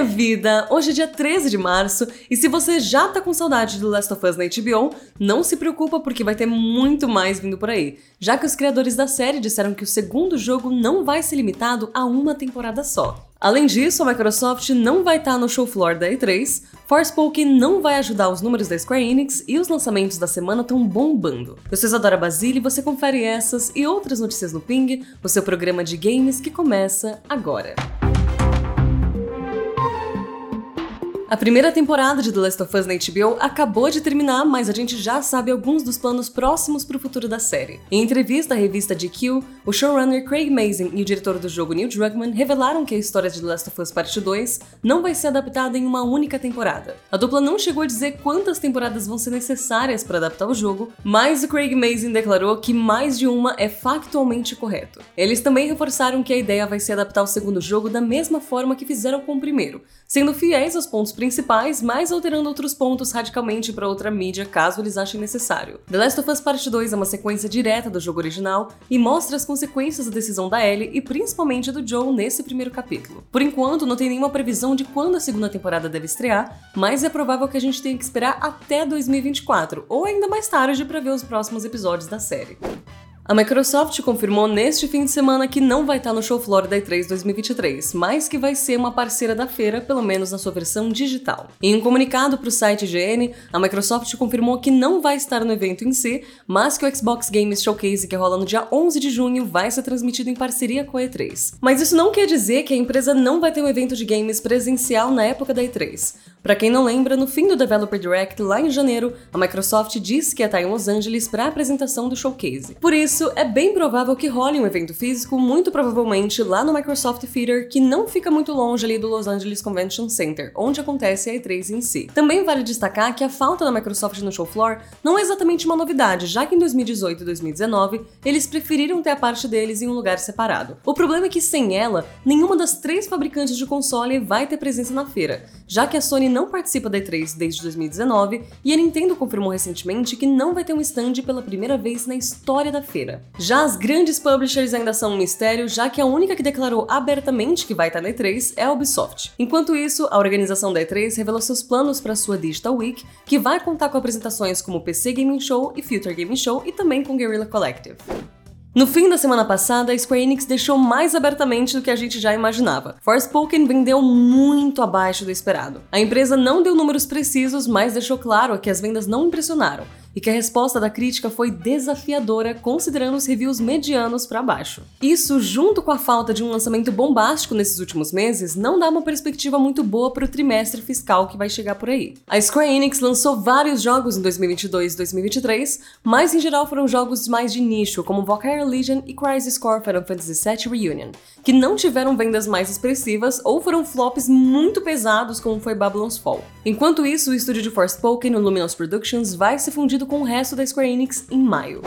minha vida! Hoje é dia 13 de março e se você já tá com saudade do Last of Us na HBO, não se preocupa porque vai ter muito mais vindo por aí, já que os criadores da série disseram que o segundo jogo não vai ser limitado a uma temporada só. Além disso, a Microsoft não vai estar tá no show floor da E3, Forspoken não vai ajudar os números da Square Enix e os lançamentos da semana estão bombando. Eu sou Isadora Basile e você confere essas e outras notícias no Ping, o seu programa de games que começa agora. A primeira temporada de The Last of Us na HBO acabou de terminar, mas a gente já sabe alguns dos planos próximos para o futuro da série. Em entrevista à revista GQ, o showrunner Craig Mazin e o diretor do jogo Neil Druckmann revelaram que a história de The Last of Us Parte 2 não vai ser adaptada em uma única temporada. A dupla não chegou a dizer quantas temporadas vão ser necessárias para adaptar o jogo, mas o Craig Mazin declarou que mais de uma é factualmente correto. Eles também reforçaram que a ideia vai ser adaptar o segundo jogo da mesma forma que fizeram com o primeiro, sendo fiéis aos pontos principais, mas alterando outros pontos radicalmente para outra mídia caso eles achem necessário. The Last of Us Part 2 é uma sequência direta do jogo original e mostra as consequências da decisão da Ellie e principalmente do Joel nesse primeiro capítulo. Por enquanto, não tem nenhuma previsão de quando a segunda temporada deve estrear, mas é provável que a gente tenha que esperar até 2024 ou ainda mais tarde para ver os próximos episódios da série. A Microsoft confirmou neste fim de semana que não vai estar no show floor da E3 2023, mas que vai ser uma parceira da feira, pelo menos na sua versão digital. Em um comunicado para o site IGN, a Microsoft confirmou que não vai estar no evento em si, mas que o Xbox Games Showcase, que rola no dia 11 de junho, vai ser transmitido em parceria com a E3. Mas isso não quer dizer que a empresa não vai ter um evento de games presencial na época da E3. Para quem não lembra, no fim do Developer Direct, lá em janeiro, a Microsoft disse que ia estar em Los Angeles para a apresentação do showcase. Por isso, é bem provável que role um evento físico, muito provavelmente lá no Microsoft Theater, que não fica muito longe ali do Los Angeles Convention Center, onde acontece a E3 em si. Também vale destacar que a falta da Microsoft no show floor não é exatamente uma novidade, já que em 2018 e 2019 eles preferiram ter a parte deles em um lugar separado. O problema é que sem ela, nenhuma das três fabricantes de console vai ter presença na feira, já que a Sony não participa da E3 desde 2019 e a Nintendo confirmou recentemente que não vai ter um stand pela primeira vez na história da feira. Já as grandes publishers ainda são um mistério, já que a única que declarou abertamente que vai estar na E3 é a Ubisoft. Enquanto isso, a organização da E3 revelou seus planos para sua Digital Week, que vai contar com apresentações como PC Gaming Show e Future Gaming Show e também com Guerrilla Collective. No fim da semana passada, a Square Enix deixou mais abertamente do que a gente já imaginava. Forspoken vendeu muito abaixo do esperado. A empresa não deu números precisos, mas deixou claro que as vendas não impressionaram e que a resposta da crítica foi desafiadora, considerando os reviews medianos para baixo. Isso, junto com a falta de um lançamento bombástico nesses últimos meses, não dá uma perspectiva muito boa para o trimestre fiscal que vai chegar por aí. A Square Enix lançou vários jogos em 2022 e 2023, mas em geral foram jogos mais de nicho, como Valkyrie Legion e Crisis Core Final Fantasy VII Reunion, que não tiveram vendas mais expressivas ou foram flops muito pesados, como foi Babylon's Fall. Enquanto isso, o estúdio de Forspoken, o Luminous Productions, vai se fundir com o resto da Square Enix em maio.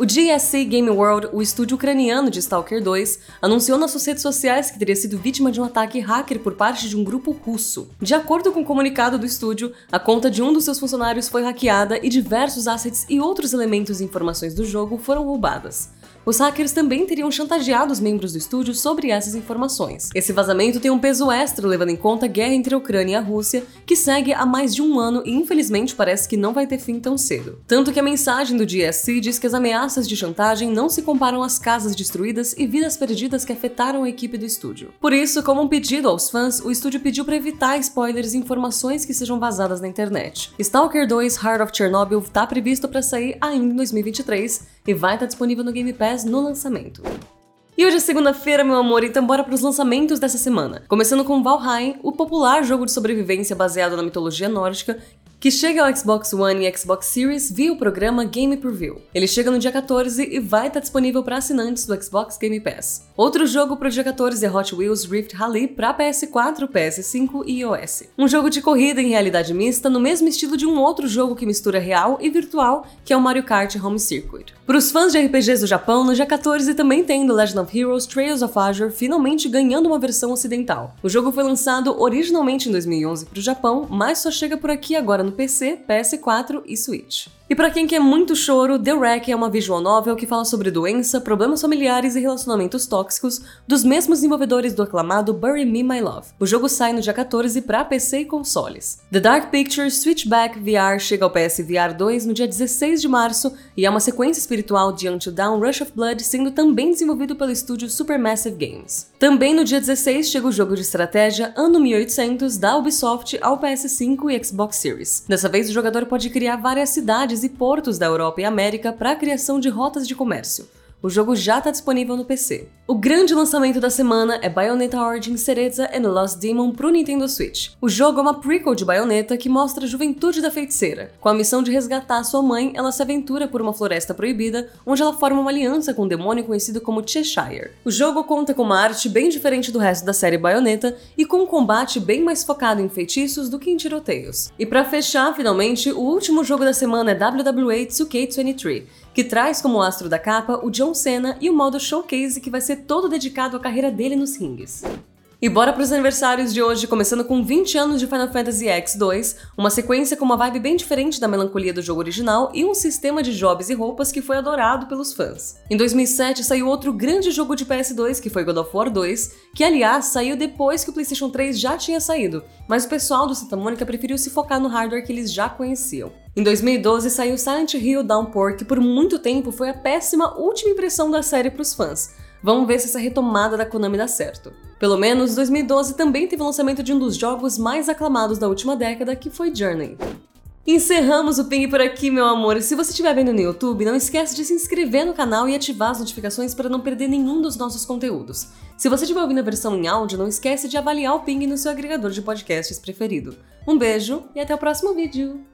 O GSC Game World, o estúdio ucraniano de Stalker 2, anunciou nas suas redes sociais que teria sido vítima de um ataque hacker por parte de um grupo russo. De acordo com o um comunicado do estúdio, a conta de um dos seus funcionários foi hackeada e diversos assets e outros elementos e informações do jogo foram roubadas. Os hackers também teriam chantageado os membros do estúdio sobre essas informações. Esse vazamento tem um peso extra levando em conta a guerra entre a Ucrânia e a Rússia, que segue há mais de um ano e infelizmente parece que não vai ter fim tão cedo. Tanto que a mensagem do GSC diz que as ameaças de chantagem não se comparam às casas destruídas e vidas perdidas que afetaram a equipe do estúdio. Por isso, como um pedido aos fãs, o estúdio pediu para evitar spoilers e informações que sejam vazadas na internet. Stalker 2 Heart of Chernobyl está previsto para sair ainda em 2023 e vai estar disponível no Game Pass no lançamento. E hoje é segunda-feira, meu amor, então bora para os lançamentos dessa semana. Começando com Valheim, o popular jogo de sobrevivência baseado na mitologia nórdica, que chega ao Xbox One e Xbox Series via o programa Game Preview. Ele chega no dia 14 e vai estar disponível para assinantes do Xbox Game Pass. Outro jogo para o dia 14 é Hot Wheels Rift Rally para PS4, PS5 e iOS. Um jogo de corrida em realidade mista no mesmo estilo de um outro jogo que mistura real e virtual, que é o Mario Kart Home Circuit. Para os fãs de RPGs do Japão, no dia 14 também tem The Legend of Heroes Trails of Azure finalmente ganhando uma versão ocidental. O jogo foi lançado originalmente em 2011 para o Japão, mas só chega por aqui agora no PC, PS4 e Switch. E para quem quer muito choro, The Wreck é uma visual novel que fala sobre doença, problemas familiares e relacionamentos tóxicos dos mesmos desenvolvedores do aclamado Bury Me My Love. O jogo sai no dia 14 para PC e consoles. The Dark Pictures Switchback VR chega ao PS VR 2 no dia 16 de março e é uma sequência espiritual de Until Dawn Rush of Blood, sendo também desenvolvido pelo estúdio Supermassive Games. Também no dia 16 chega o jogo de estratégia Ano 1800 da Ubisoft ao PS5 e Xbox Series. Dessa vez o jogador pode criar várias cidades e portos da Europa e América para a criação de rotas de comércio. O jogo já está disponível no PC. O grande lançamento da semana é Bayonetta Origin Cereza and Lost Demon para o Nintendo Switch. O jogo é uma prequel de Bayonetta que mostra a juventude da feiticeira. Com a missão de resgatar sua mãe, ela se aventura por uma floresta proibida, onde ela forma uma aliança com um demônio conhecido como Cheshire. O jogo conta com uma arte bem diferente do resto da série Bayonetta e com um combate bem mais focado em feitiços do que em tiroteios. E para fechar, finalmente, o último jogo da semana é WWE 2K23, que traz como astro da capa o John Cena e o modo showcase que vai ser todo dedicado à carreira dele nos rings. E bora para os aniversários de hoje, começando com 20 anos de Final Fantasy X2, uma sequência com uma vibe bem diferente da melancolia do jogo original e um sistema de jobs e roupas que foi adorado pelos fãs. Em 2007 saiu outro grande jogo de PS2, que foi God of War 2, que aliás saiu depois que o PlayStation 3 já tinha saído, mas o pessoal do Santa Mônica preferiu se focar no hardware que eles já conheciam. Em 2012 saiu Silent Hill Downpour, que por muito tempo foi a péssima última impressão da série para os fãs. Vamos ver se essa retomada da Konami dá certo. Pelo menos 2012 também teve o lançamento de um dos jogos mais aclamados da última década, que foi Journey. Encerramos o Ping por aqui, meu amor. Se você estiver vendo no YouTube, não esquece de se inscrever no canal e ativar as notificações para não perder nenhum dos nossos conteúdos. Se você estiver ouvindo a versão em áudio, não esquece de avaliar o Ping no seu agregador de podcasts preferido. Um beijo e até o próximo vídeo!